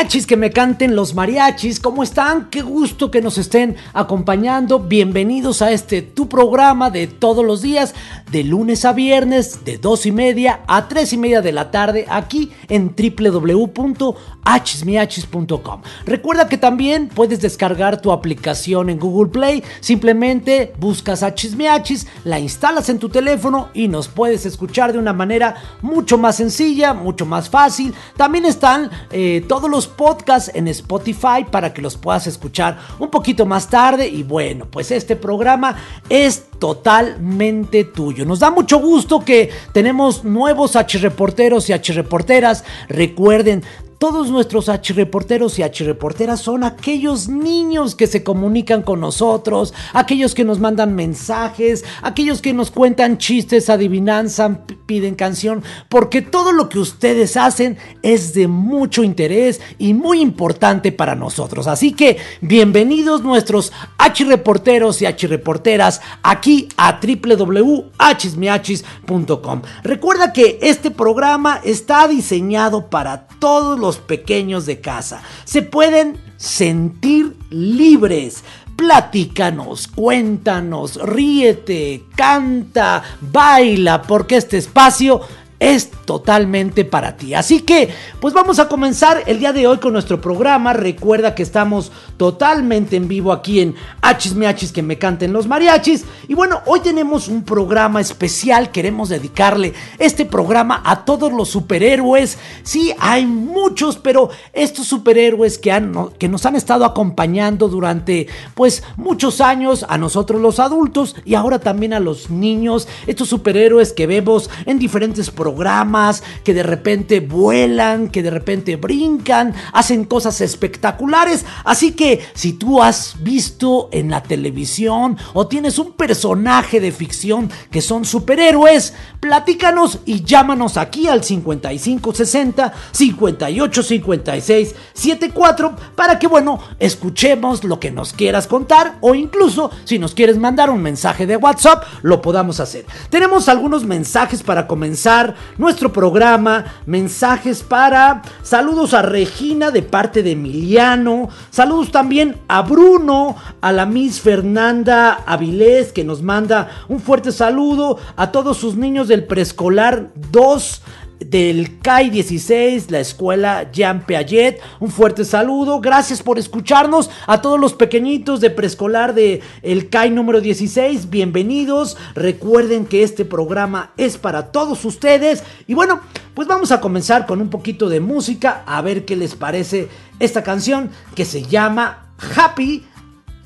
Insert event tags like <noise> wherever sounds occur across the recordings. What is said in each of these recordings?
Achis, miachis que me canten los mariachis, ¿cómo están? Qué gusto que nos estén acompañando. Bienvenidos a este tu programa de todos los días, de lunes a viernes, de dos y media a tres y media de la tarde, aquí en www.achismiachis.com. Recuerda que también puedes descargar tu aplicación en Google Play. Simplemente buscas Achismiachis, la instalas en tu teléfono y nos puedes escuchar de una manera mucho más sencilla, mucho más fácil. También están eh, todos los podcasts en Spotify para que los puedas escuchar un poquito más tarde. Y bueno, pues este programa es totalmente tuyo. Nos da mucho gusto que tenemos nuevos H reporteros y H reporteras. Recuerden, todos nuestros H-reporteros y H-reporteras son aquellos niños que se comunican con nosotros, aquellos que nos mandan mensajes, aquellos que nos cuentan chistes, adivinanzan, piden canción, porque todo lo que ustedes hacen es de mucho interés y muy importante para nosotros. Así que bienvenidos nuestros H-reporteros y H-reporteras aquí a www.hsmiachis.com. Recuerda que este programa está diseñado para todos los pequeños de casa. Se pueden sentir libres. Platícanos, cuéntanos, ríete, canta, baila, porque este espacio es totalmente para ti. Así que, pues vamos a comenzar el día de hoy con nuestro programa. Recuerda que estamos totalmente en vivo aquí en Hachis Miachis que me canten los mariachis. Y bueno, hoy tenemos un programa especial. Queremos dedicarle este programa a todos los superhéroes. Sí, hay muchos, pero estos superhéroes que, han, que nos han estado acompañando durante pues muchos años, a nosotros los adultos y ahora también a los niños. Estos superhéroes que vemos en diferentes programas programas, que de repente vuelan, que de repente brincan, hacen cosas espectaculares. Así que si tú has visto en la televisión o tienes un personaje de ficción que son superhéroes, platícanos y llámanos aquí al 5560 5856 74 para que bueno, escuchemos lo que nos quieras contar o incluso si nos quieres mandar un mensaje de WhatsApp, lo podamos hacer. Tenemos algunos mensajes para comenzar nuestro programa. Mensajes para saludos a Regina de parte de Emiliano. Saludos también a Bruno, a la Miss Fernanda Avilés que nos manda un fuerte saludo a todos sus niños del preescolar 2 del CAI 16, la escuela Jean Piaget. Un fuerte saludo, gracias por escucharnos. A todos los pequeñitos de preescolar de el CAI número 16, bienvenidos. Recuerden que este programa es para todos ustedes. Y bueno, pues vamos a comenzar con un poquito de música, a ver qué les parece esta canción que se llama Happy.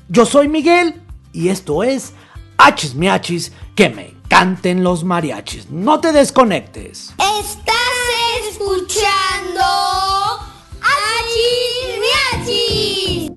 Yo soy Miguel y esto es Hachis Miachis que canten los mariachis. No te desconectes. Estás escuchando a Miachis.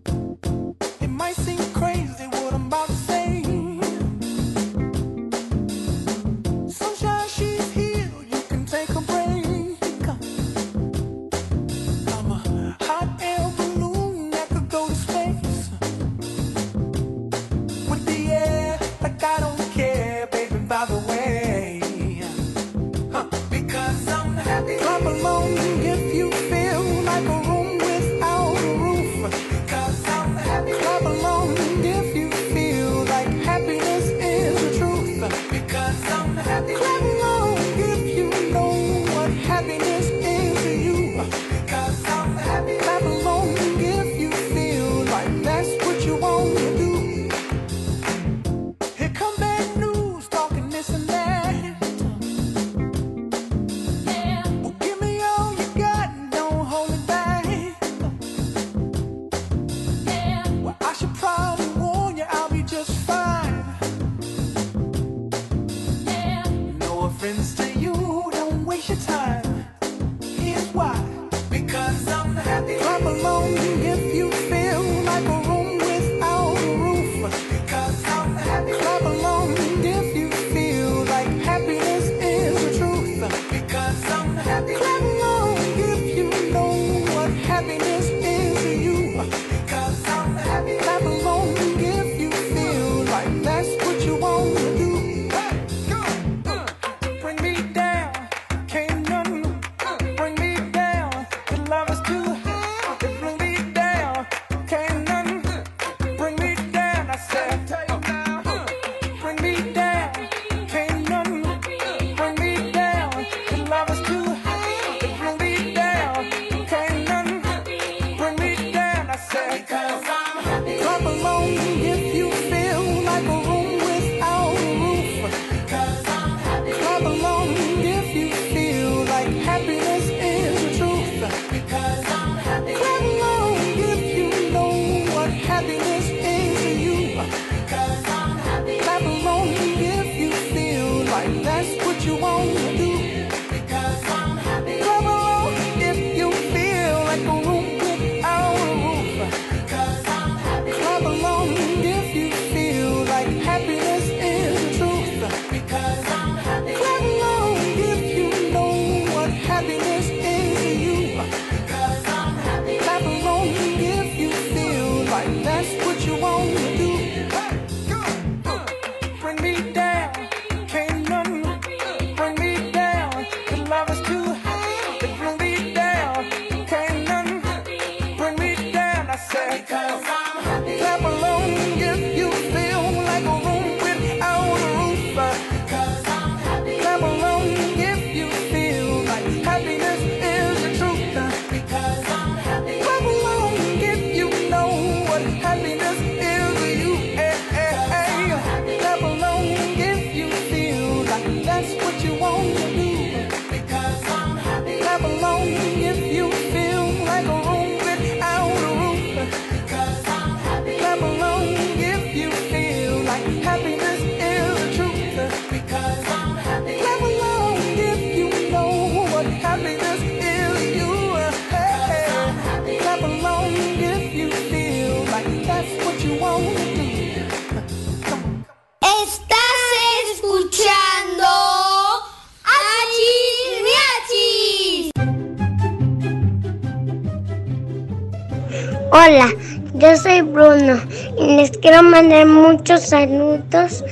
Hola, yo soy Bruno y les quiero mandar muchos saludos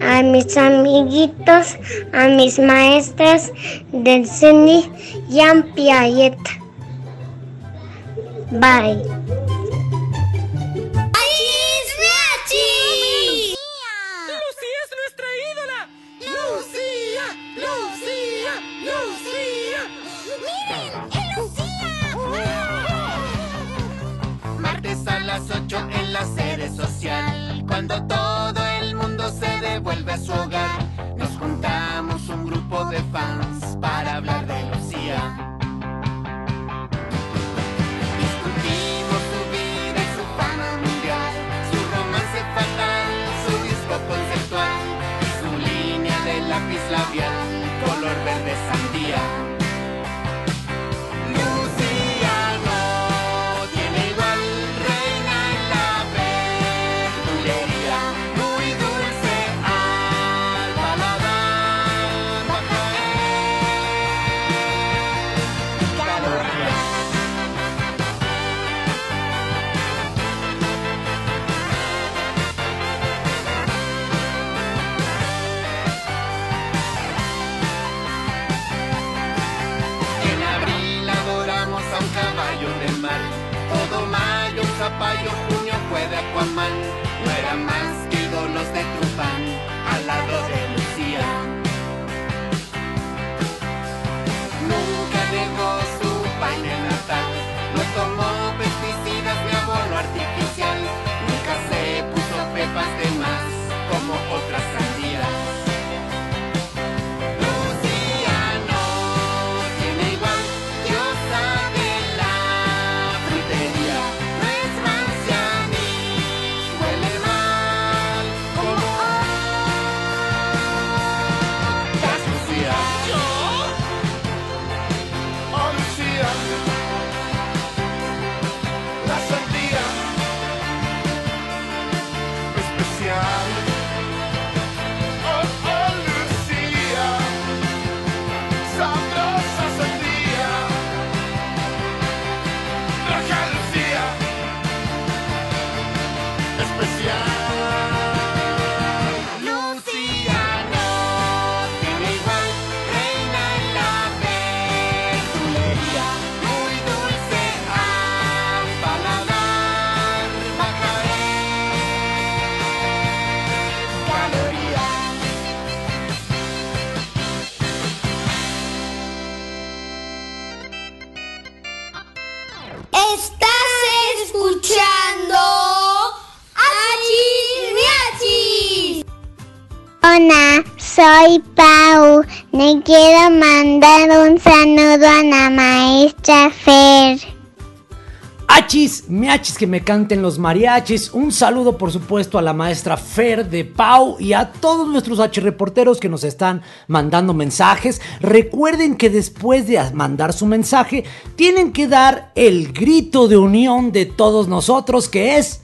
a mis amiguitos, a mis maestras del y a Piaget. Bye. Las 8 en la sede social. Cuando todo el mundo se devuelve a su hogar, nos juntamos un grupo de fans para hablar fue quiero mandar un saludo a la maestra Fer. Achis, miachis que me canten los mariachis. Un saludo, por supuesto, a la maestra Fer de Pau y a todos nuestros H reporteros que nos están mandando mensajes. Recuerden que después de mandar su mensaje, tienen que dar el grito de unión de todos nosotros, que es.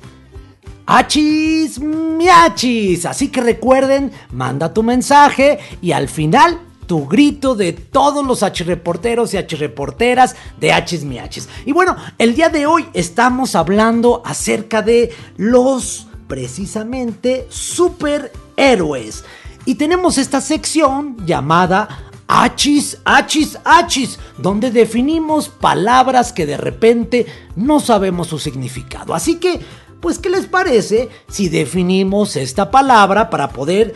Achis, miachis. Así que recuerden, manda tu mensaje y al final tu grito de todos los H reporteros y H reporteras de H's Miachis. Y bueno, el día de hoy estamos hablando acerca de los precisamente superhéroes. Y tenemos esta sección llamada Achis, achis, achis, donde definimos palabras que de repente no sabemos su significado. Así que, pues, ¿qué les parece si definimos esta palabra para poder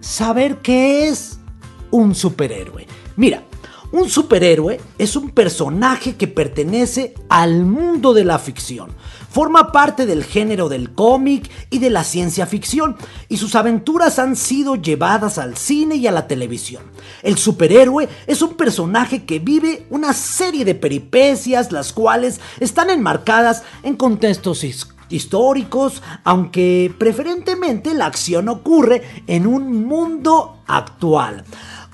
saber qué es un superhéroe? Mira, un superhéroe es un personaje que pertenece al mundo de la ficción. Forma parte del género del cómic y de la ciencia ficción, y sus aventuras han sido llevadas al cine y a la televisión. El superhéroe es un personaje que vive una serie de peripecias, las cuales están enmarcadas en contextos históricos, aunque preferentemente la acción ocurre en un mundo actual.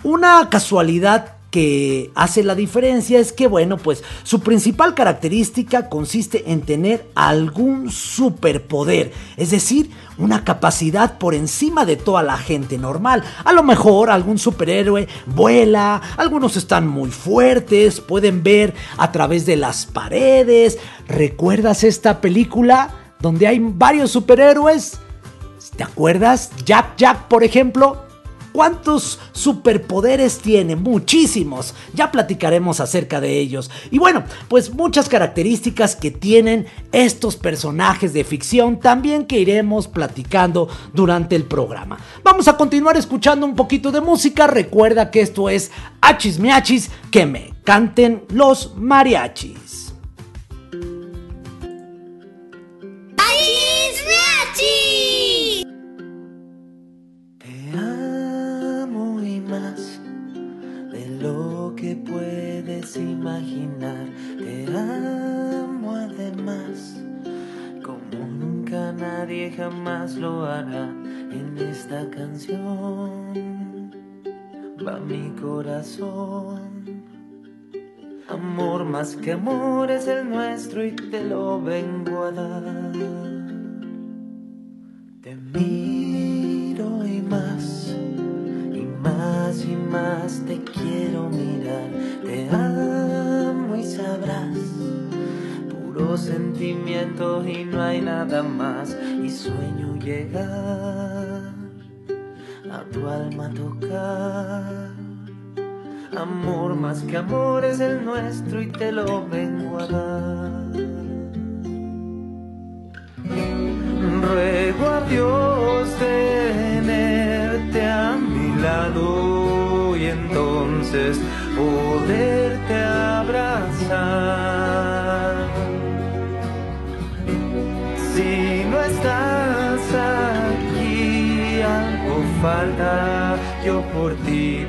Una casualidad que hace la diferencia es que, bueno, pues su principal característica consiste en tener algún superpoder, es decir, una capacidad por encima de toda la gente normal. A lo mejor algún superhéroe vuela, algunos están muy fuertes, pueden ver a través de las paredes. ¿Recuerdas esta película donde hay varios superhéroes? ¿Te acuerdas? Jack Jack, por ejemplo. ¿Cuántos superpoderes tiene? Muchísimos. Ya platicaremos acerca de ellos. Y bueno, pues muchas características que tienen estos personajes de ficción también que iremos platicando durante el programa. Vamos a continuar escuchando un poquito de música. Recuerda que esto es Hachis Miachis, que me canten los mariachis. De lo que puedes imaginar. Te amo además, como nunca nadie jamás lo hará. En esta canción va mi corazón. Amor más que amor es el nuestro y te lo vengo a dar. Te miro más y más te quiero mirar. Te amo y sabrás, puro sentimiento y no hay nada más. Y sueño llegar a tu alma tocar. Amor más que amor es el nuestro y te lo vengo a dar. Ruego a Dios entonces poderte abrazar. Si no estás aquí, algo falta. Yo por ti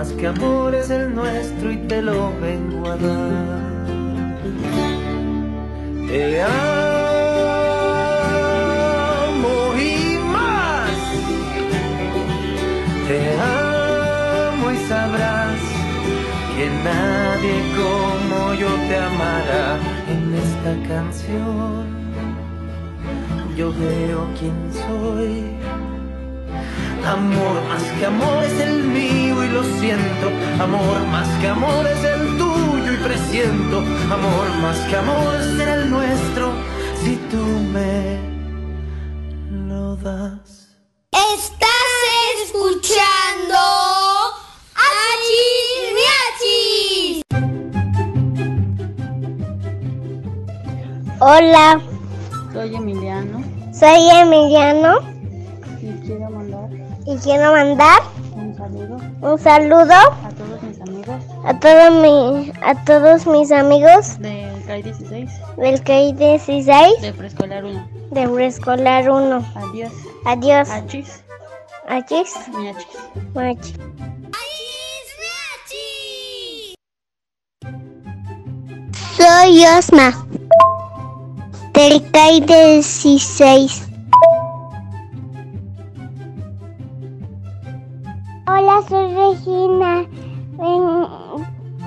más que amor es el nuestro y te lo vengo a dar. Te amo y más. Te amo y sabrás que nadie como yo te amará en esta canción. Yo veo quién soy. Amor más que amor es el mío y lo siento. Amor más que amor es el tuyo y presiento. Amor más que amor será el nuestro si tú me lo das. Estás escuchando Achis Miachis. Hola, Soy Emiliano soy Emiliano y quiero mandar un saludo un saludo a todos mis amigos a, todos mi, a todos mis amigos del CAI 16 del CAI 16 de Preescolar 1. de Preescolar 1. Adiós. Adiós. Achis, Achis, miachis. Miachis. Soy Osma. Del CAI 16. Soy Regina.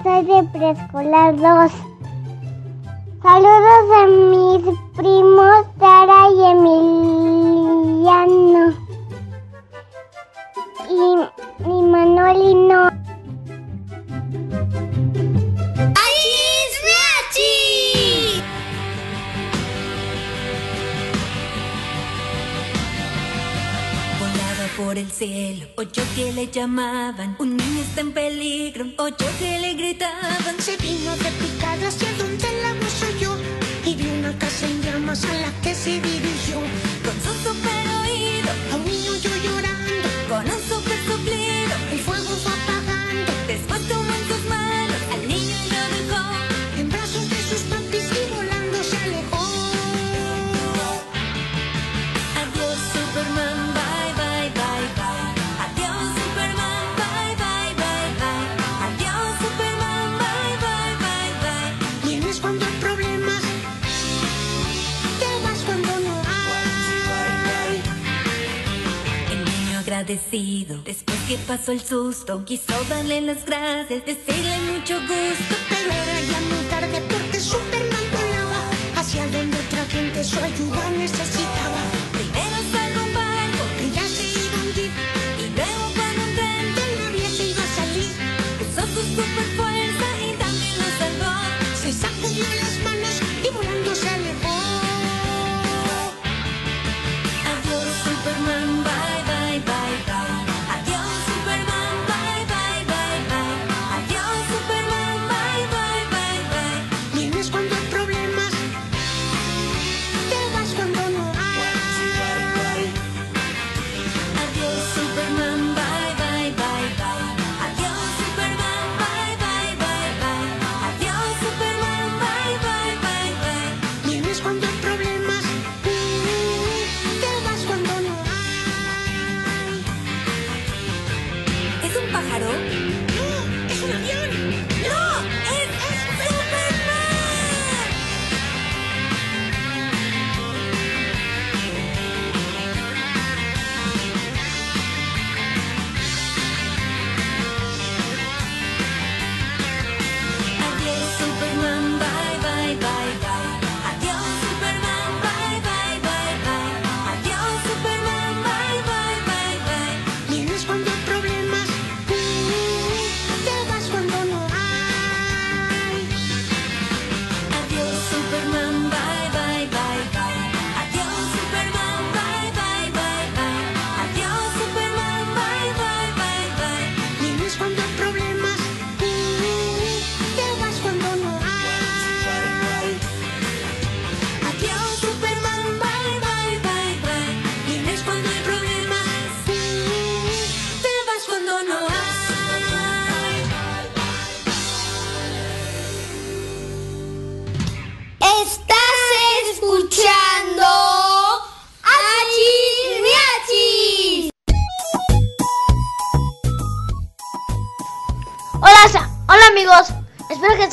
Soy de preescolar 2. Saludos a mis primos Tara y Emiliano. Y, Manolino. ¡Achis, por el cielo, ocho que le llamaban. Un niño está en peligro, ocho que le gritaban. Se vino de picada hacia donde la uso yo y vi una casa en llamas a la que se dirigió. Con su super oído, A un niño yo llorando, con un super después que pasó el susto, quiso darle las gracias, decirle mucho gusto. Pero era ya muy tarde porque Superman volaba hacia donde otra gente su ayuda necesitaba.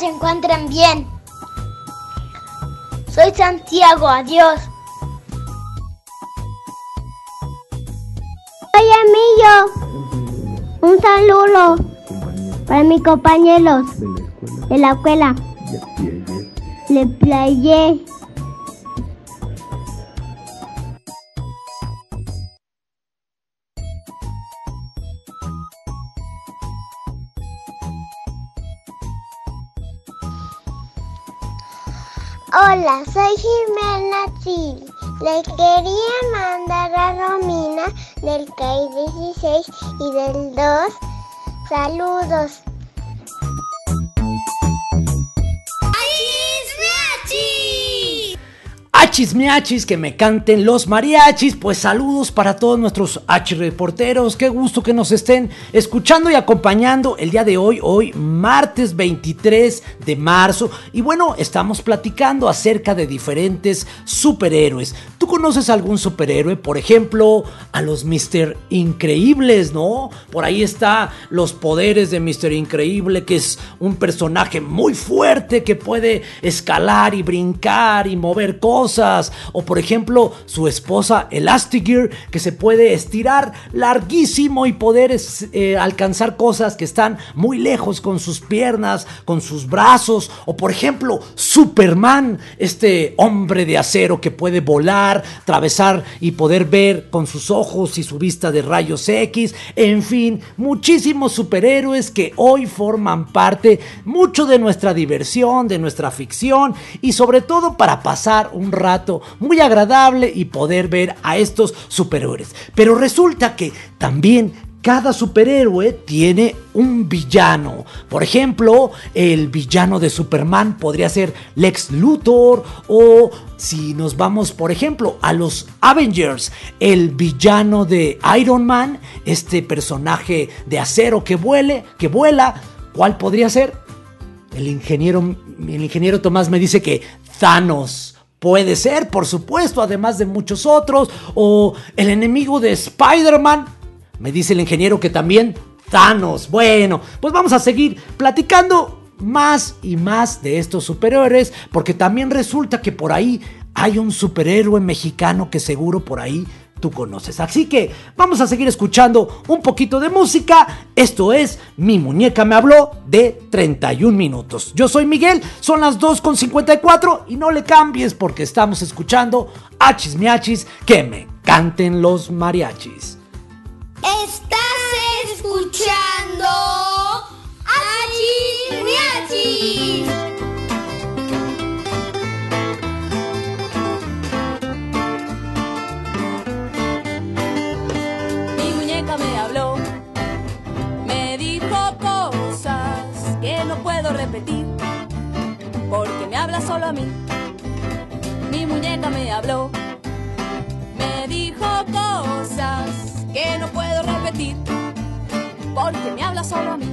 Se encuentren bien. Soy Santiago, adiós. Soy Emilio. Un saludo para mis compañeros de la escuela. Le playé. Hola, soy Jimena Chili. Le quería mandar a Romina del CAI 16 y del 2 saludos. ¡Achis, Miachis! Achis miachis, que me canten los mariachis. Pues saludos para todos nuestros H reporteros. Qué gusto que nos estén escuchando y acompañando el día de hoy, hoy martes 23 de marzo. Y bueno, estamos platicando acerca de diferentes superhéroes. ¿Tú conoces algún superhéroe? Por ejemplo, a los Mr. Increíbles, ¿no? Por ahí está los poderes de Mr. Increíble, que es un personaje muy fuerte que puede escalar y brincar y mover cosas. O por ejemplo, su esposa Elastigirl, que se puede estirar larguísimo y poder eh, alcanzar cosas que están muy lejos con sus piernas, con sus brazos. O por ejemplo, Superman, este hombre de acero que puede volar, atravesar y poder ver con sus ojos y su vista de rayos X. En fin, muchísimos superhéroes que hoy forman parte mucho de nuestra diversión, de nuestra ficción y sobre todo para pasar un rato muy agradable y poder ver a estos superhéroes. Pero resulta que también cada superhéroe tiene un villano. Por ejemplo, el villano de Superman podría ser Lex Luthor o si nos vamos, por ejemplo, a los Avengers, el villano de Iron Man, este personaje de acero que vuele, que vuela, ¿cuál podría ser? El ingeniero, el ingeniero Tomás me dice que Thanos. Puede ser, por supuesto, además de muchos otros. O el enemigo de Spider-Man. Me dice el ingeniero que también Thanos. Bueno, pues vamos a seguir platicando más y más de estos superhéroes. Porque también resulta que por ahí hay un superhéroe mexicano que seguro por ahí tú conoces. Así que vamos a seguir escuchando un poquito de música. Esto es Mi muñeca me habló de 31 minutos. Yo soy Miguel, son las 2.54 y no le cambies porque estamos escuchando Achis Miachis que me canten los mariachis. Estás escuchando Achis Miachis. Repetir, porque me habla solo a mí. Mi muñeca me habló, me dijo cosas que no puedo repetir, porque me habla solo a mí.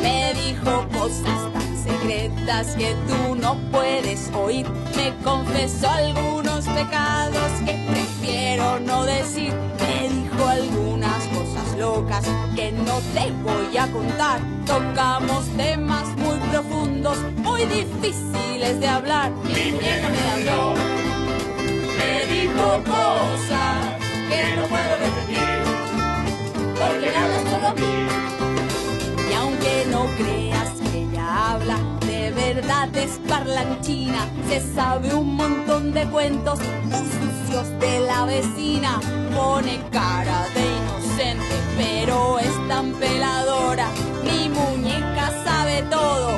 Me dijo cosas tan secretas que tú no puedes oír. Me confesó algunos pecados que prefiero no decir. Me dijo algunas cosas locas que no te voy a contar. Tocamos temas muy profundos, muy difíciles de hablar. Mi muñeca me habló, me dijo cosas que no puedo repetir. Porque me habla solo a mí. Aunque no creas que ella habla, de verdad es parlanchina. Se sabe un montón de cuentos muy sucios de la vecina. Pone cara de inocente, pero es tan peladora. Mi muñeca sabe todo,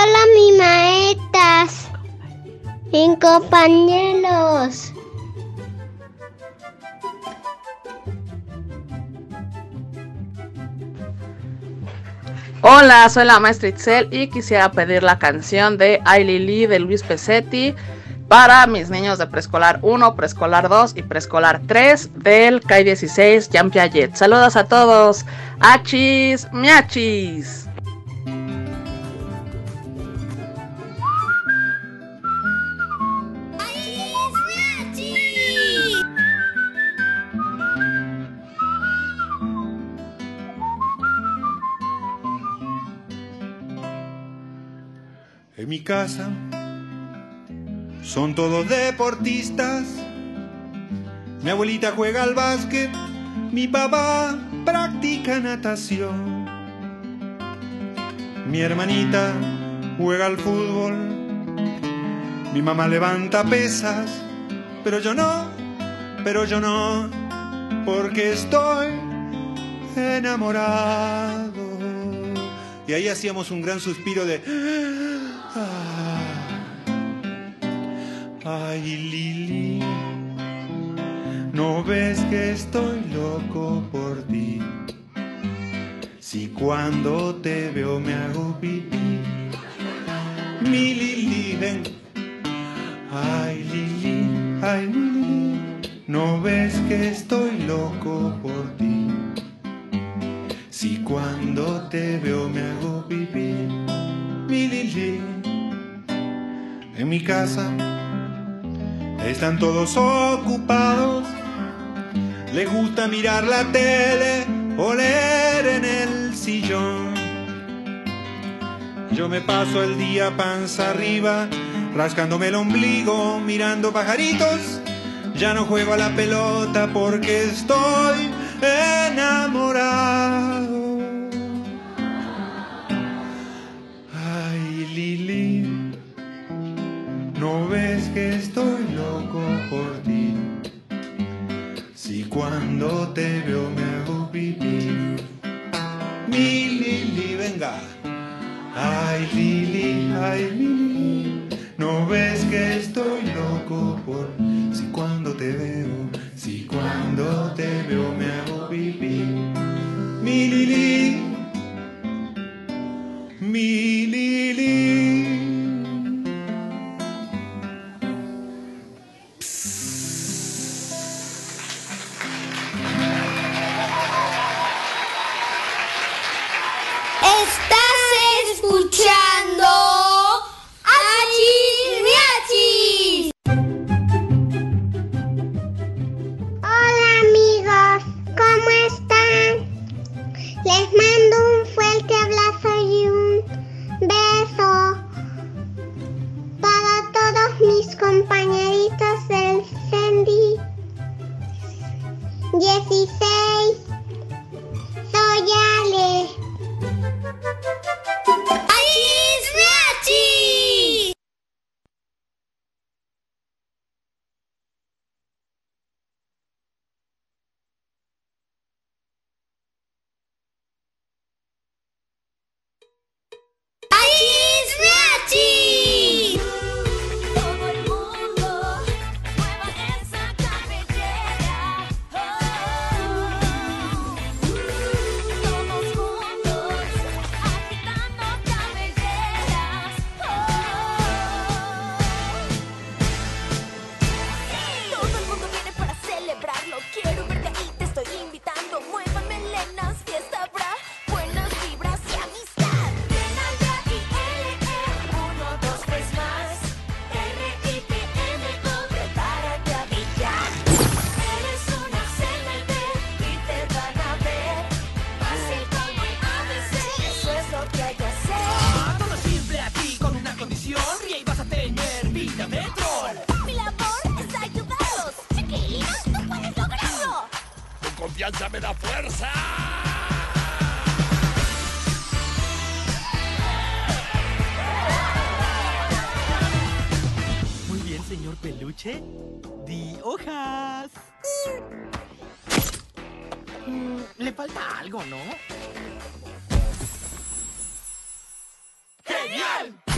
a todas mis maestras y compañeros. Hola, soy la maestra Itzel y quisiera pedir la canción de Ailey Lee de Luis Pesetti para mis niños de preescolar 1, preescolar 2 y preescolar 3 del CAI 16 Jean Piaget. Saludos a todos. Achis, miachis. Mi casa son todos deportistas. Mi abuelita juega al básquet, mi papá practica natación. Mi hermanita juega al fútbol, mi mamá levanta pesas, pero yo no, pero yo no, porque estoy enamorado. Y ahí hacíamos un gran suspiro de... Ay, Lili, ¿no ves que estoy loco por ti? Si cuando te veo me hago pipí. Mi Lili. Ay, Lili, ay, Lili, ¿no ves que estoy loco por ti? Si cuando te veo me hago pipí. Mi Lili, en mi casa están todos ocupados. Les gusta mirar la tele o leer en el sillón. Yo me paso el día panza arriba, rascándome el ombligo, mirando pajaritos. Ya no juego a la pelota porque estoy enamorado. Cuando te veo me hago pipí. Mi Lili, venga. Ay, Lili, ay, Lili, ¿no ves que estoy loco por si cuando te veo, si cuando te veo me hago pipí? Mi Lili, mi Lili. ¡Genial!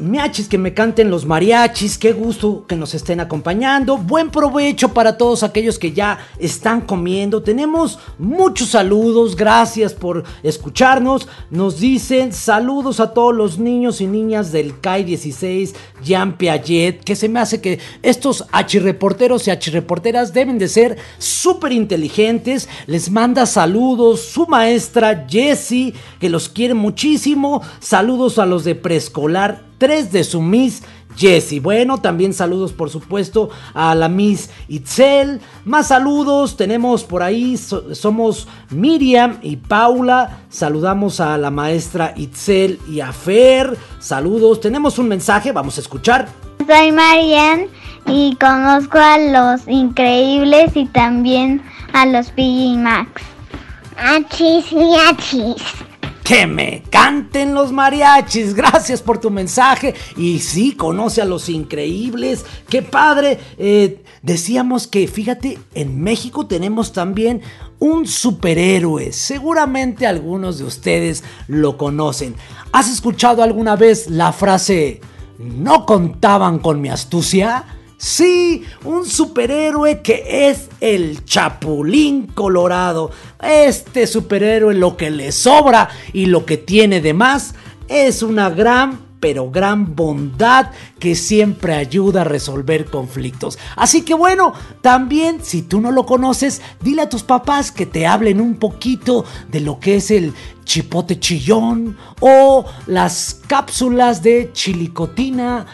Miachis, que me canten los mariachis, qué gusto que nos estén acompañando. Buen provecho para todos aquellos que ya están comiendo. Tenemos muchos saludos, gracias por escucharnos. Nos dicen saludos a todos los niños y niñas del CAI 16, Jean Piaget, que se me hace que estos reporteros y reporteras deben de ser súper inteligentes. Les manda saludos su maestra Jessie, que los quiere muchísimo. Saludos a los de preescolar 3 de su Miss Jessie. Bueno, también saludos por supuesto a la Miss Itzel. Más saludos, tenemos por ahí, somos Miriam y Paula. Saludamos a la maestra Itzel y a Fer. Saludos, tenemos un mensaje, vamos a escuchar. Soy Marian y conozco a los increíbles y también a los PG Max. Achis y achis que me canten los mariachis. Gracias por tu mensaje. Y sí, conoce a los increíbles. Qué padre. Eh, decíamos que, fíjate, en México tenemos también un superhéroe. Seguramente algunos de ustedes lo conocen. ¿Has escuchado alguna vez la frase, no contaban con mi astucia? Sí, un superhéroe que es el Chapulín Colorado. Este superhéroe lo que le sobra y lo que tiene de más es una gran pero gran bondad que siempre ayuda a resolver conflictos. Así que bueno, también si tú no lo conoces, dile a tus papás que te hablen un poquito de lo que es el chipote chillón o las cápsulas de chilicotina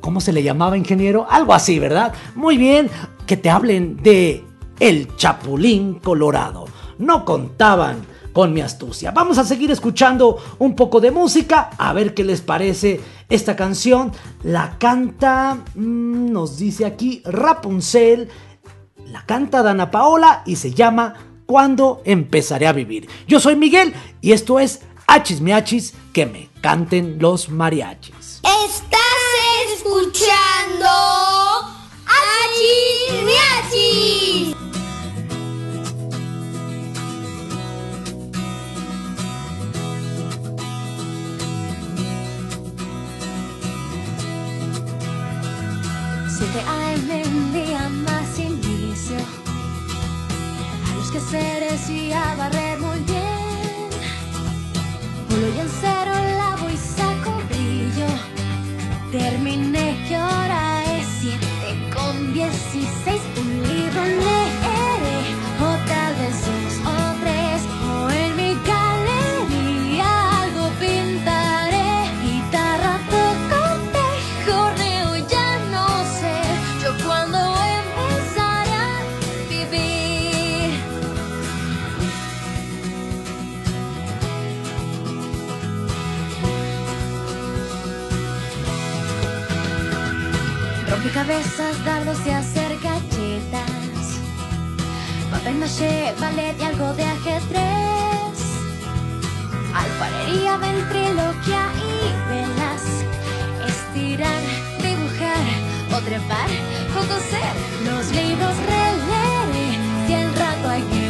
¿Cómo se le llamaba, ingeniero? Algo así, ¿verdad? Muy bien, que te hablen de El Chapulín Colorado. No contaban con mi astucia. Vamos a seguir escuchando un poco de música, a ver qué les parece esta canción. La canta, mm, nos dice aquí, Rapunzel. La canta Dana Paola y se llama Cuando empezaré a vivir. Yo soy Miguel y esto es Hachis Miachis, que me canten los mariachis. Estás escuchando Achis Miachis. Siete AM un día más inicio a los quehaceres y a barrer muy bien. Pulo y en cero brillo. Terminé que Rompecabezas, dardos y hacer galletas. Papel maché, ballet y algo de ajedrez. Alfarería, ventriloquia y velas. Estirar, dibujar o trepar o. Los libros releeré si el rato hay que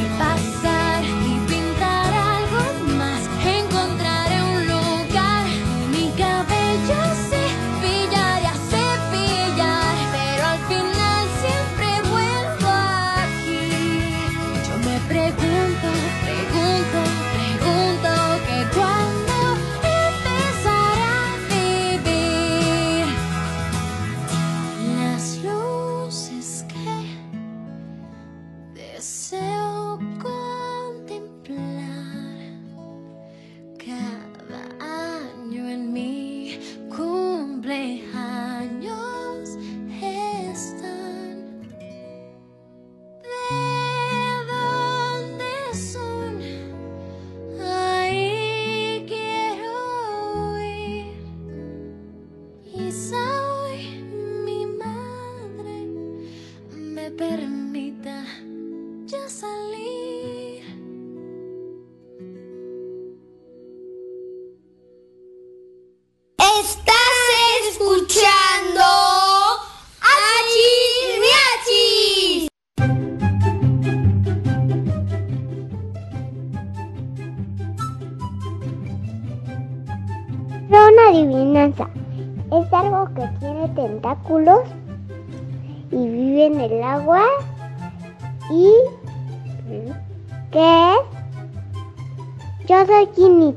Yo soy.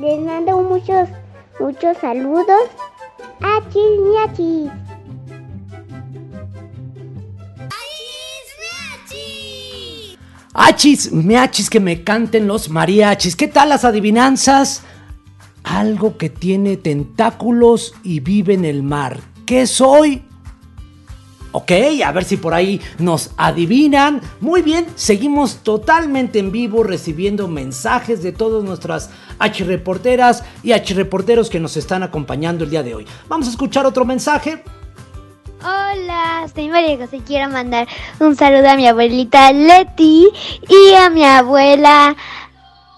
Les mando muchos, muchos saludos. Achis, miachis. Achis, miachis, que me canten los mariachis. ¿Qué tal las adivinanzas? Algo que tiene tentáculos y vive en el mar. ¿Qué soy? Ok, a ver si por ahí nos adivinan. Muy bien, seguimos totalmente en vivo recibiendo mensajes de todas nuestras H reporteras y H reporteros que nos están acompañando el día de hoy. Vamos a escuchar otro mensaje. Hola, soy María José. Quiero mandar un saludo a mi abuelita Leti y a mi abuela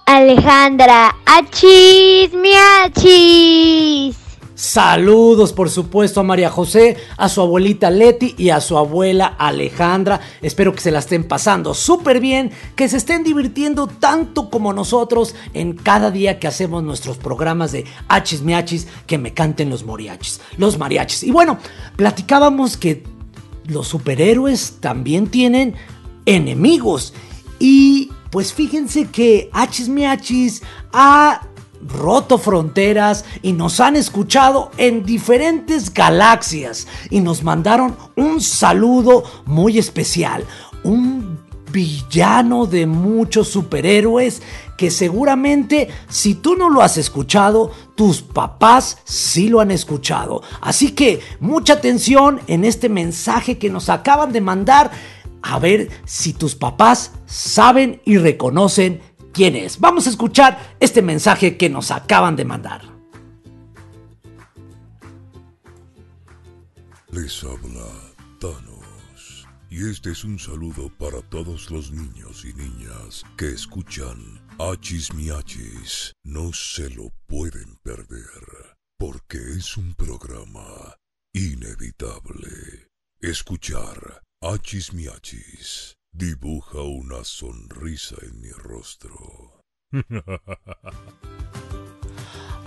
Alejandra. ¡Achis, miachis! Saludos, por supuesto, a María José, a su abuelita Leti y a su abuela Alejandra. Espero que se la estén pasando súper bien, que se estén divirtiendo tanto como nosotros en cada día que hacemos nuestros programas de Hachis Miachis, que me canten los moriachis, los mariachis. Y bueno, platicábamos que los superhéroes también tienen enemigos. Y pues fíjense que Hachis Miachis ha roto fronteras y nos han escuchado en diferentes galaxias y nos mandaron un saludo muy especial. Un villano de muchos superhéroes que seguramente si tú no lo has escuchado, tus papás sí lo han escuchado. Así que mucha atención en este mensaje que nos acaban de mandar a ver si tus papás saben y reconocen Vamos a escuchar este mensaje que nos acaban de mandar. Les habla Thanos y este es un saludo para todos los niños y niñas que escuchan Achis Miachis. No se lo pueden perder porque es un programa inevitable. Escuchar Achis Miachis dibuja una sonrisa en mi rostro. <laughs>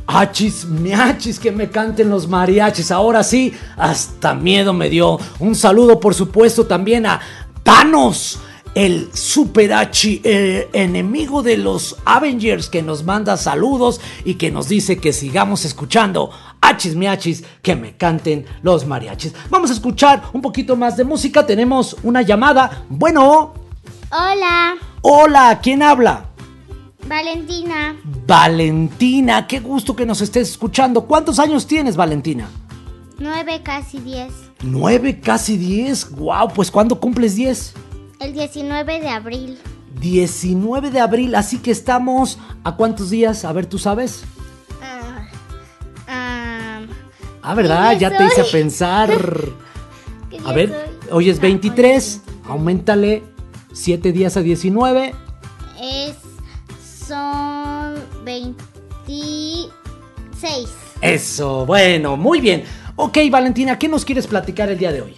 Achis, miachis, que me canten los mariachis. Ahora sí, hasta miedo me dio. Un saludo, por supuesto, también a Thanos, el super H, eh, enemigo de los Avengers, que nos manda saludos y que nos dice que sigamos escuchando. Achis, miachis, que me canten los mariachis. Vamos a escuchar un poquito más de música. Tenemos una llamada. Bueno. Hola, Hola, ¿quién habla? Valentina. Valentina, qué gusto que nos estés escuchando. ¿Cuántos años tienes, Valentina? Nueve, casi diez. Nueve, casi diez. Wow, pues ¿cuándo cumples diez? El 19 de abril. 19 de abril, así que estamos a cuántos días? A ver, ¿tú sabes? Ah, ¿verdad? <laughs> ¿Qué día Ya te hice pensar. ¿Qué A ver, soy? hoy es 23, aumentale 7 días a 19. es, son 26. Eso, bueno, muy bien. Ok, Valentina, ¿qué nos quieres platicar el día de hoy?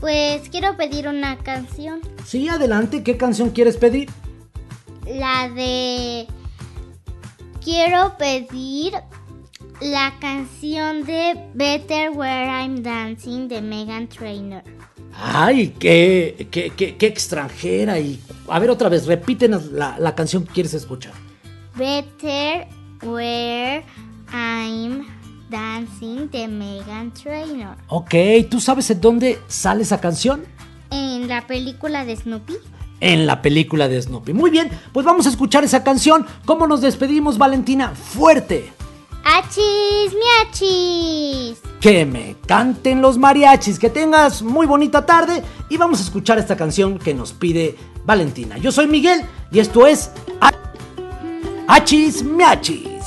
Pues quiero pedir una canción. Sí, adelante, ¿qué canción quieres pedir? La de... Quiero pedir la canción de Better Where I'm Dancing de Megan Trainor. Ay, qué, qué, qué, qué extranjera. Y a ver otra vez, repítenos la, la canción que quieres escuchar. Better Where I'm Dancing de Megan Trainor. Ok, ¿tú sabes en dónde sale esa canción? En la película de Snoopy. En la película de Snoopy. Muy bien, pues vamos a escuchar esa canción. ¿Cómo nos despedimos, Valentina? Fuerte. ¡Achis, miachis! Que me canten los mariachis. Que tengas muy bonita tarde. Y vamos a escuchar esta canción que nos pide Valentina. Yo soy Miguel y esto es Achis Miachis.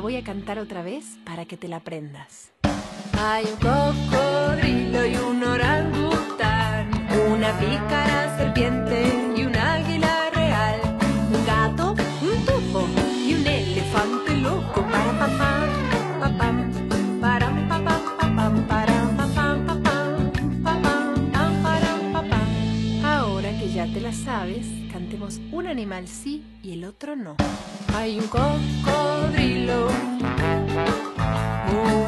La voy a cantar otra vez para que te la aprendas. Hay un cocodrilo y un orangután, una pícara serpiente y un águila real, un gato, un topo y un elefante loco. Para papá, papam. Ahora que ya te la sabes, un animal sí y el otro no. Hay un cocodrilo,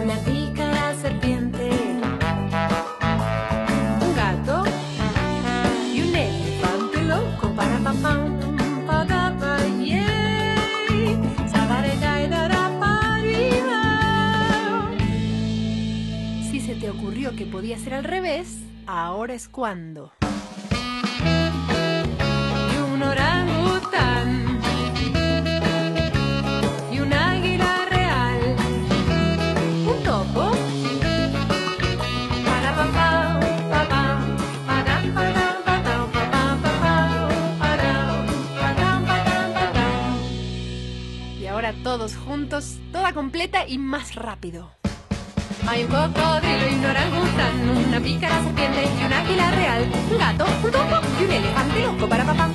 una pícara serpiente, un gato y un elefante loco para papam, para pa yay, sabaregaidaraparira. Si se te ocurrió que podía ser al revés, ahora es cuando. Un y un águila real, un topo. Papá, papá, papá, papá. Y ahora todos juntos, toda completa y más rápido. Hay un cocodrilo y un orangután, una pícara serpiente y un águila real, un gato, un topo y un elefante loco. Para papam,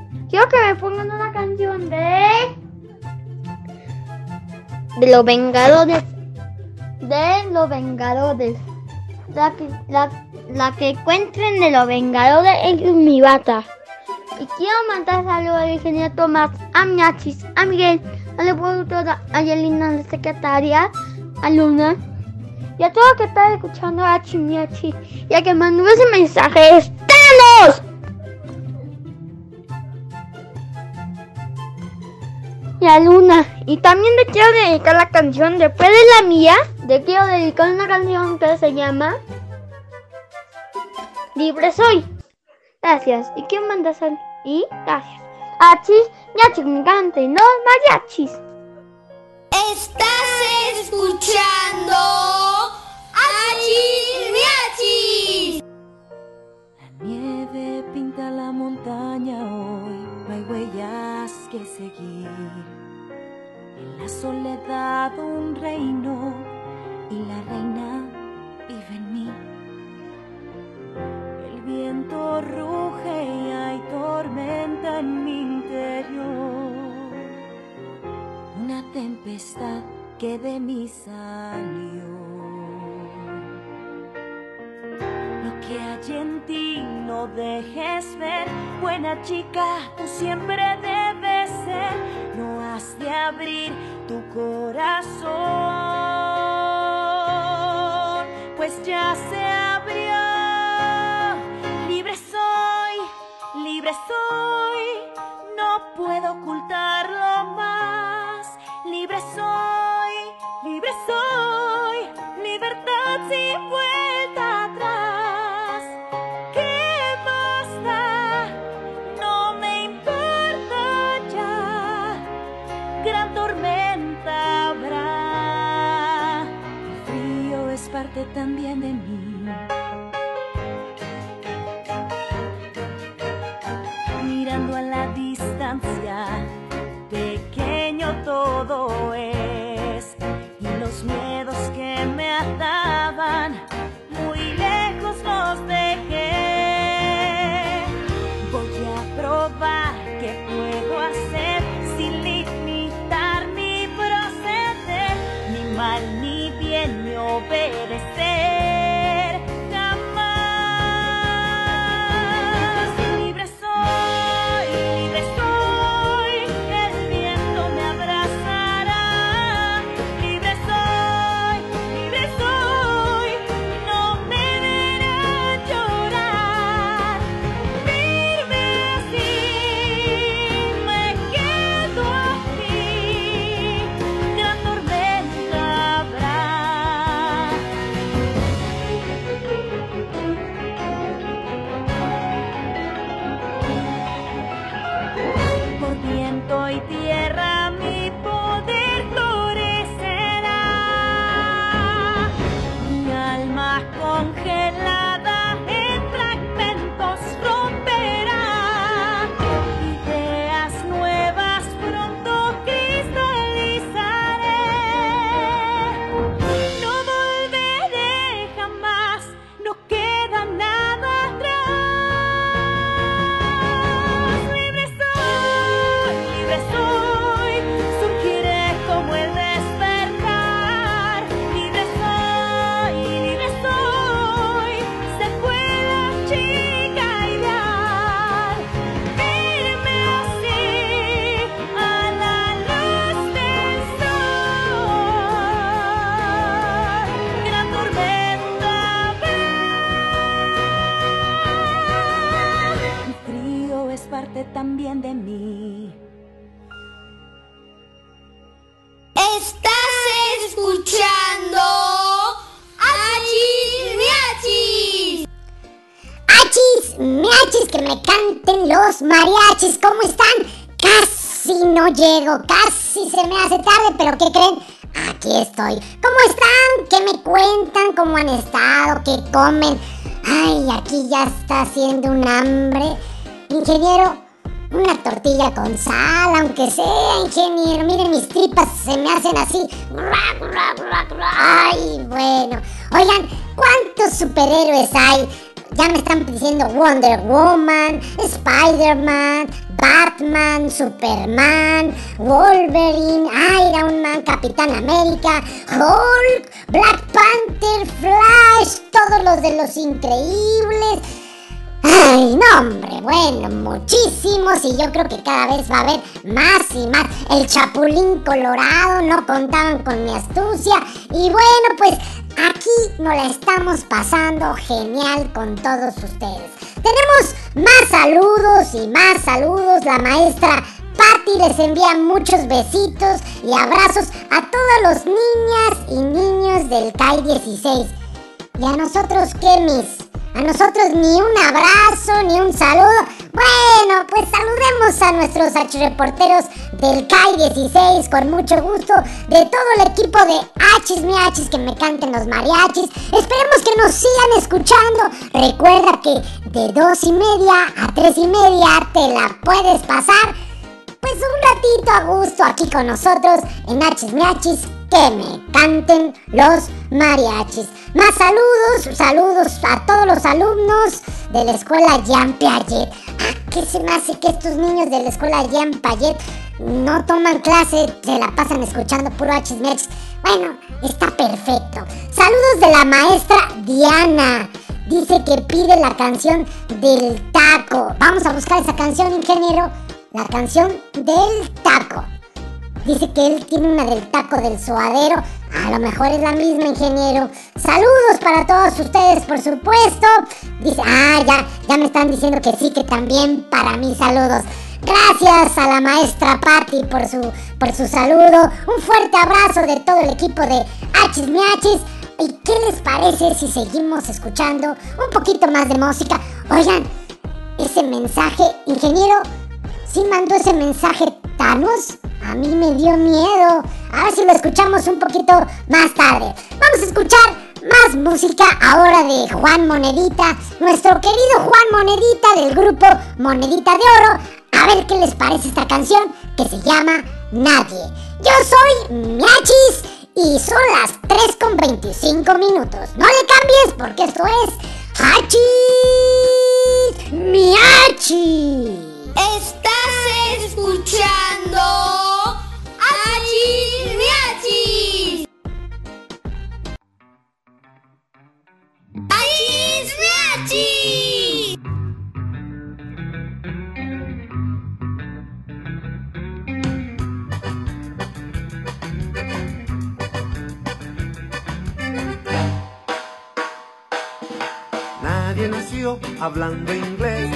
Quiero que me pongan una canción de. de los Vengadores. De los Vengadores. La que, la, que encuentren de los Vengadores es mi bata. Y quiero mandar saludos al ingeniero Tomás, a Miachis, a Miguel, a la productora, a Yelina, la secretaria, a Luna, y a todos que están escuchando a Chimiachi y a que mandó ese mensaje es ¡Thanos! Y a Luna. Y también le quiero dedicar la canción después de la mía. Le quiero dedicar una canción que se llama Libre Soy. Gracias. ¿Y quién manda sal? Y gracias. Achis, miachis, me canten los mariachis. Estás escuchando Achis, miachis. Nieve pinta la montaña hoy, no hay huellas que seguir. La soledad un reino y la reina vive en mí. El viento ruge y hay tormenta en mi interior. Una tempestad que de mí salió. Que hay en ti no dejes ver, buena chica, tú siempre debes ser. No has de abrir tu corazón, pues ya se abrió. Libre soy, libre soy, no puedo ocultarlo también de mí. También de mí. Estás escuchando Achis Miachis. ¡Achis! ¡Miachis! Que me canten los mariachis. ¿Cómo están? Casi no llego, casi se me hace tarde, pero ¿qué creen? Aquí estoy. ¿Cómo están? ¿Qué me cuentan? ¿Cómo han estado? ¿Qué comen? Ay, aquí ya está haciendo un hambre. Ingeniero, una tortilla con sal, aunque sea, ingeniero. Miren, mis tripas se me hacen así. Ay, bueno. Oigan, ¿cuántos superhéroes hay? Ya me están diciendo Wonder Woman, Spider-Man, Batman, Superman, Wolverine, Iron Man, Capitán América, Hulk, Black Panther, Flash, todos los de los increíbles. Ay, no, hombre, bueno, muchísimos y yo creo que cada vez va a haber más y más. El Chapulín Colorado, no contaban con mi astucia. Y bueno, pues aquí nos la estamos pasando genial con todos ustedes. Tenemos más saludos y más saludos. La maestra Patty les envía muchos besitos y abrazos a todos los niñas y niños del CAI 16. ¿Y a nosotros qué, mis? A nosotros ni un abrazo, ni un saludo. Bueno, pues saludemos a nuestros reporteros del CAI 16 con mucho gusto. De todo el equipo de Hachis Miachis que me canten los mariachis. Esperemos que nos sigan escuchando. Recuerda que de dos y media a tres y media te la puedes pasar. Pues un ratito a gusto aquí con nosotros en Hachis Miachis que me canten los mariachis. Más saludos, saludos a todos los alumnos de la escuela Jean Piaget. Ah, ¿qué se me hace que estos niños de la escuela Jean Piaget no toman clase, se la pasan escuchando puro hachis? Bueno, está perfecto. Saludos de la maestra Diana. Dice que pide la canción del taco. Vamos a buscar esa canción, ingeniero. La canción del taco. Dice que él tiene una del taco del suadero. A lo mejor es la misma, ingeniero. Saludos para todos ustedes, por supuesto. Dice, ah, ya, ya me están diciendo que sí, que también para mí saludos. Gracias a la maestra Patty por su, por su saludo. Un fuerte abrazo de todo el equipo de Hachis Miachis. ¿Y qué les parece si seguimos escuchando un poquito más de música? Oigan, ese mensaje, ingeniero, ¿sí mandó ese mensaje Thanos? A mí me dio miedo. A ver si lo escuchamos un poquito más tarde. Vamos a escuchar más música ahora de Juan Monedita, nuestro querido Juan Monedita del grupo Monedita de Oro. A ver qué les parece esta canción que se llama Nadie. Yo soy Miachis y son las 3 con 25 minutos. No le cambies porque esto es Hachis Miachis. Estás escuchando Achis Miachis. Achis Miachis. Nadie nació hablando inglés,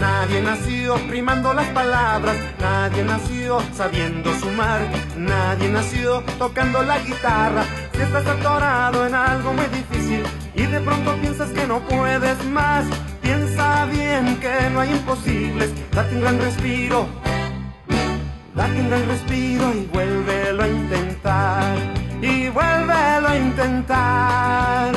Nadie nació rimando las palabras, nadie nació sabiendo sumar, nadie nació tocando la guitarra. Si estás atorado en algo muy difícil y de pronto piensas que no puedes más, piensa bien que no hay imposibles, date un gran respiro, date un gran respiro y vuélvelo a intentar, y vuélvelo a intentar.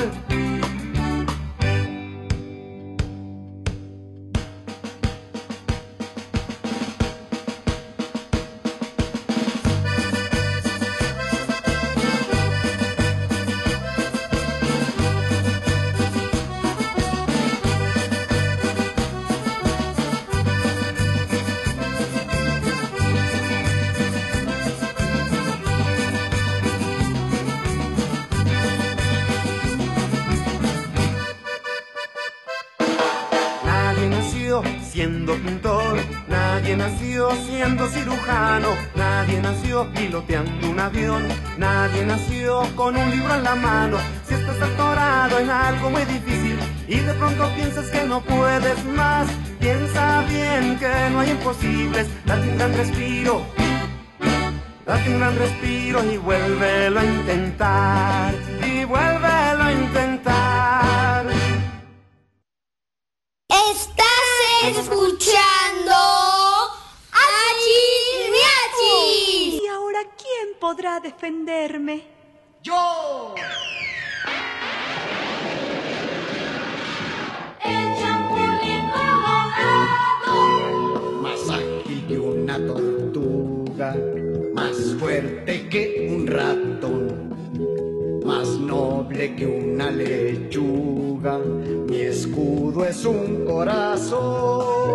Con un libro en la mano. Si estás atorado en algo muy difícil y de pronto piensas que no puedes más, piensa bien que no hay imposibles, date un gran respiro. Date un gran respiro y vuélvelo a intentar, y vuélvelo a intentar. Estás escuchando Achis Miachis. ¿Y ahora quién podrá defenderme? ¡Yo! El chapulín colorado. Más ágil que una tortuga, más fuerte que un ratón, más noble que una lechuga. Mi escudo es un corazón.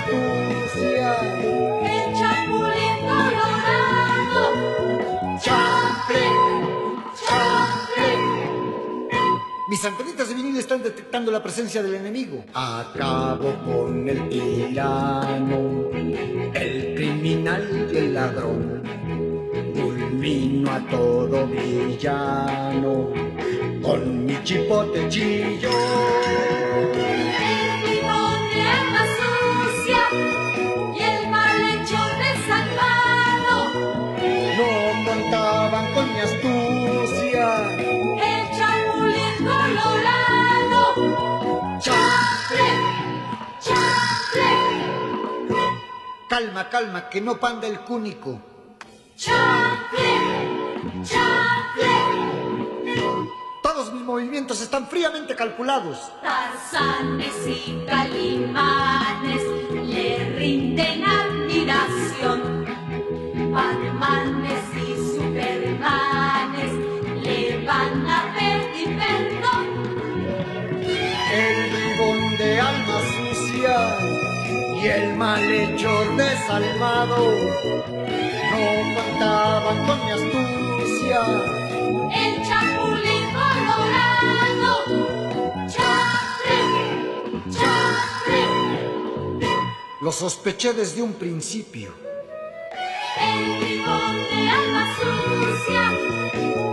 Astucia. El chapulín colorado. Mis antenitas de vinil están detectando la presencia del enemigo. Acabo con el tirano, el criminal y el ladrón. Fulmino a todo villano con mi chipote chillo. Calma, calma, que no panda el cúnico. Todos mis movimientos están fríamente calculados. Tarzanes y calimanes le rinden admiración. Batmanes y el malhechor desalmado no contaban con mi astucia. El chapulín colorado. ¡Chanfle! ¡Chanfle! Lo sospeché desde un principio. El limón de alma sucia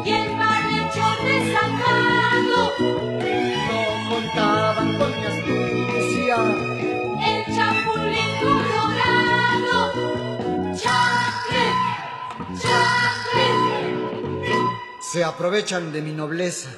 y el mal hecho desarmado. No contaban con Se aprovechan de mi nobleza.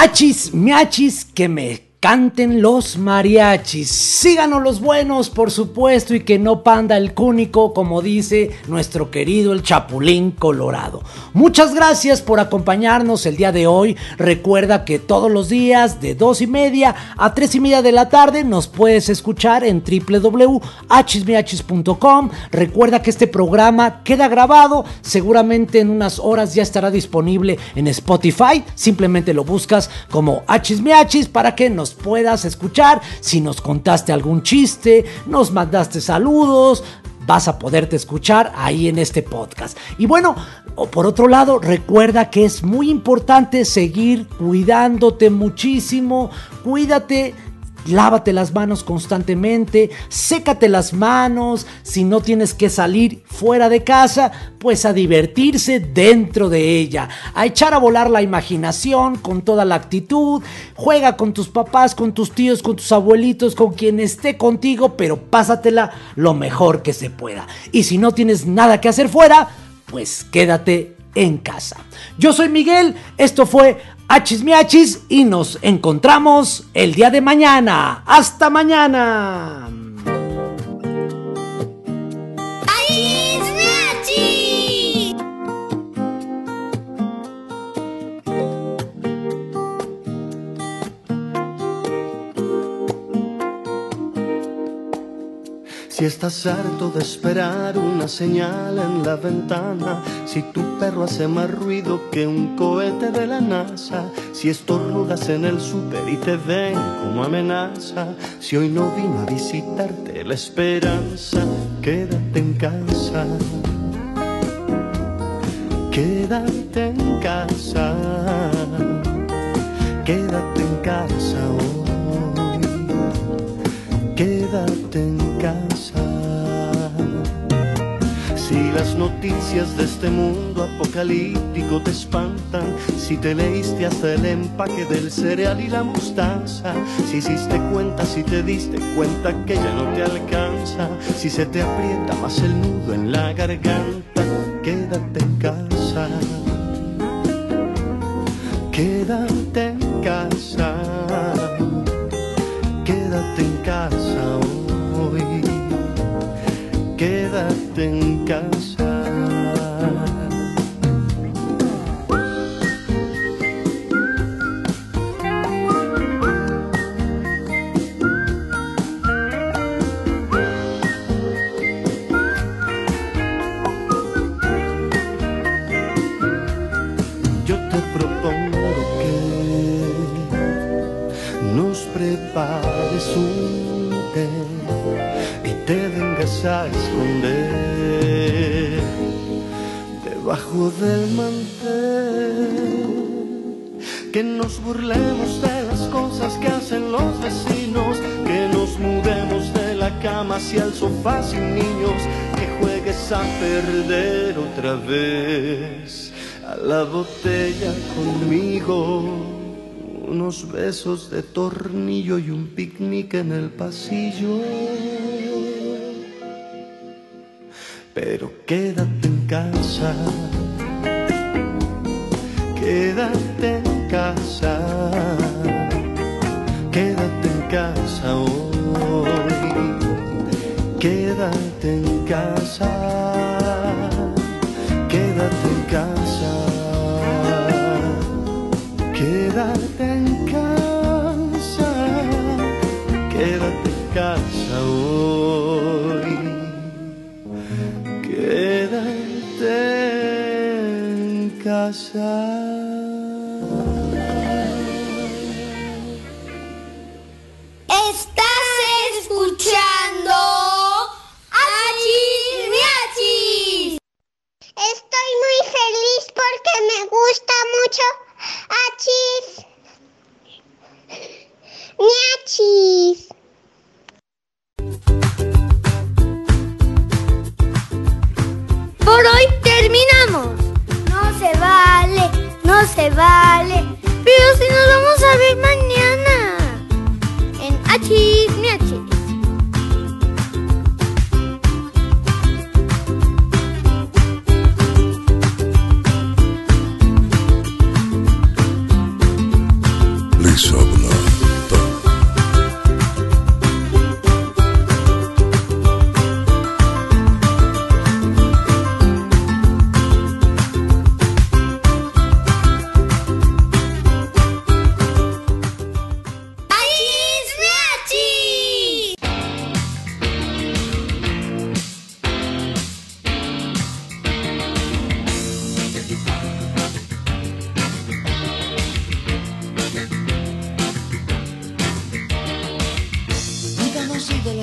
Achis, miachis, que me canten los mariachis. Síganos los buenos, por supuesto, y que no panda el cúnico, como dice nuestro querido el Chapulín Colorado. Muchas gracias por acompañarnos el día de hoy. Recuerda que todos los días de dos y media a tres y media de la tarde nos puedes escuchar en www.achismiachis.com. Recuerda que este programa queda grabado, seguramente en unas horas ya estará disponible en Spotify. Simplemente lo buscas como Achismiachis para que nos puedas escuchar. Si nos contaste algún chiste, nos mandaste saludos, vas a poderte escuchar ahí en este podcast. Y bueno, por otro lado, recuerda que es muy importante seguir cuidándote muchísimo. Cuídate. Lávate las manos constantemente, sécate las manos, si no tienes que salir fuera de casa, pues a divertirse dentro de ella, a echar a volar la imaginación con toda la actitud, juega con tus papás, con tus tíos, con tus abuelitos, con quien esté contigo, pero pásatela lo mejor que se pueda. Y si no tienes nada que hacer fuera, pues quédate en casa. Yo soy Miguel, esto fue Achis Miachis y nos encontramos el día de mañana. ¡Hasta mañana! Si estás harto de esperar una señal en la ventana, si tú perro hace más ruido que un cohete de la NASA, si estornudas en el súper y te ven como amenaza, si hoy no vino a visitarte la esperanza, quédate en casa. Quédate en casa, quédate en casa hoy, quédate en casa. Las noticias de este mundo apocalíptico te espantan, si te leíste hasta el empaque del cereal y la mostaza, si hiciste cuenta, si te diste cuenta que ya no te alcanza, si se te aprieta más el nudo en la garganta, quédate en casa. Quédate en casa, quédate en casa hoy, quédate en casa. Y te vengas a esconder debajo del mantel. Que nos burlemos de las cosas que hacen los vecinos, que nos mudemos de la cama hacia el sofá sin niños, que juegues a perder otra vez a la botella conmigo. Unos besos de tornillo y un picnic en el pasillo. Pero quédate en casa. Quédate en casa. Quédate en casa hoy. Quédate en casa. Casa.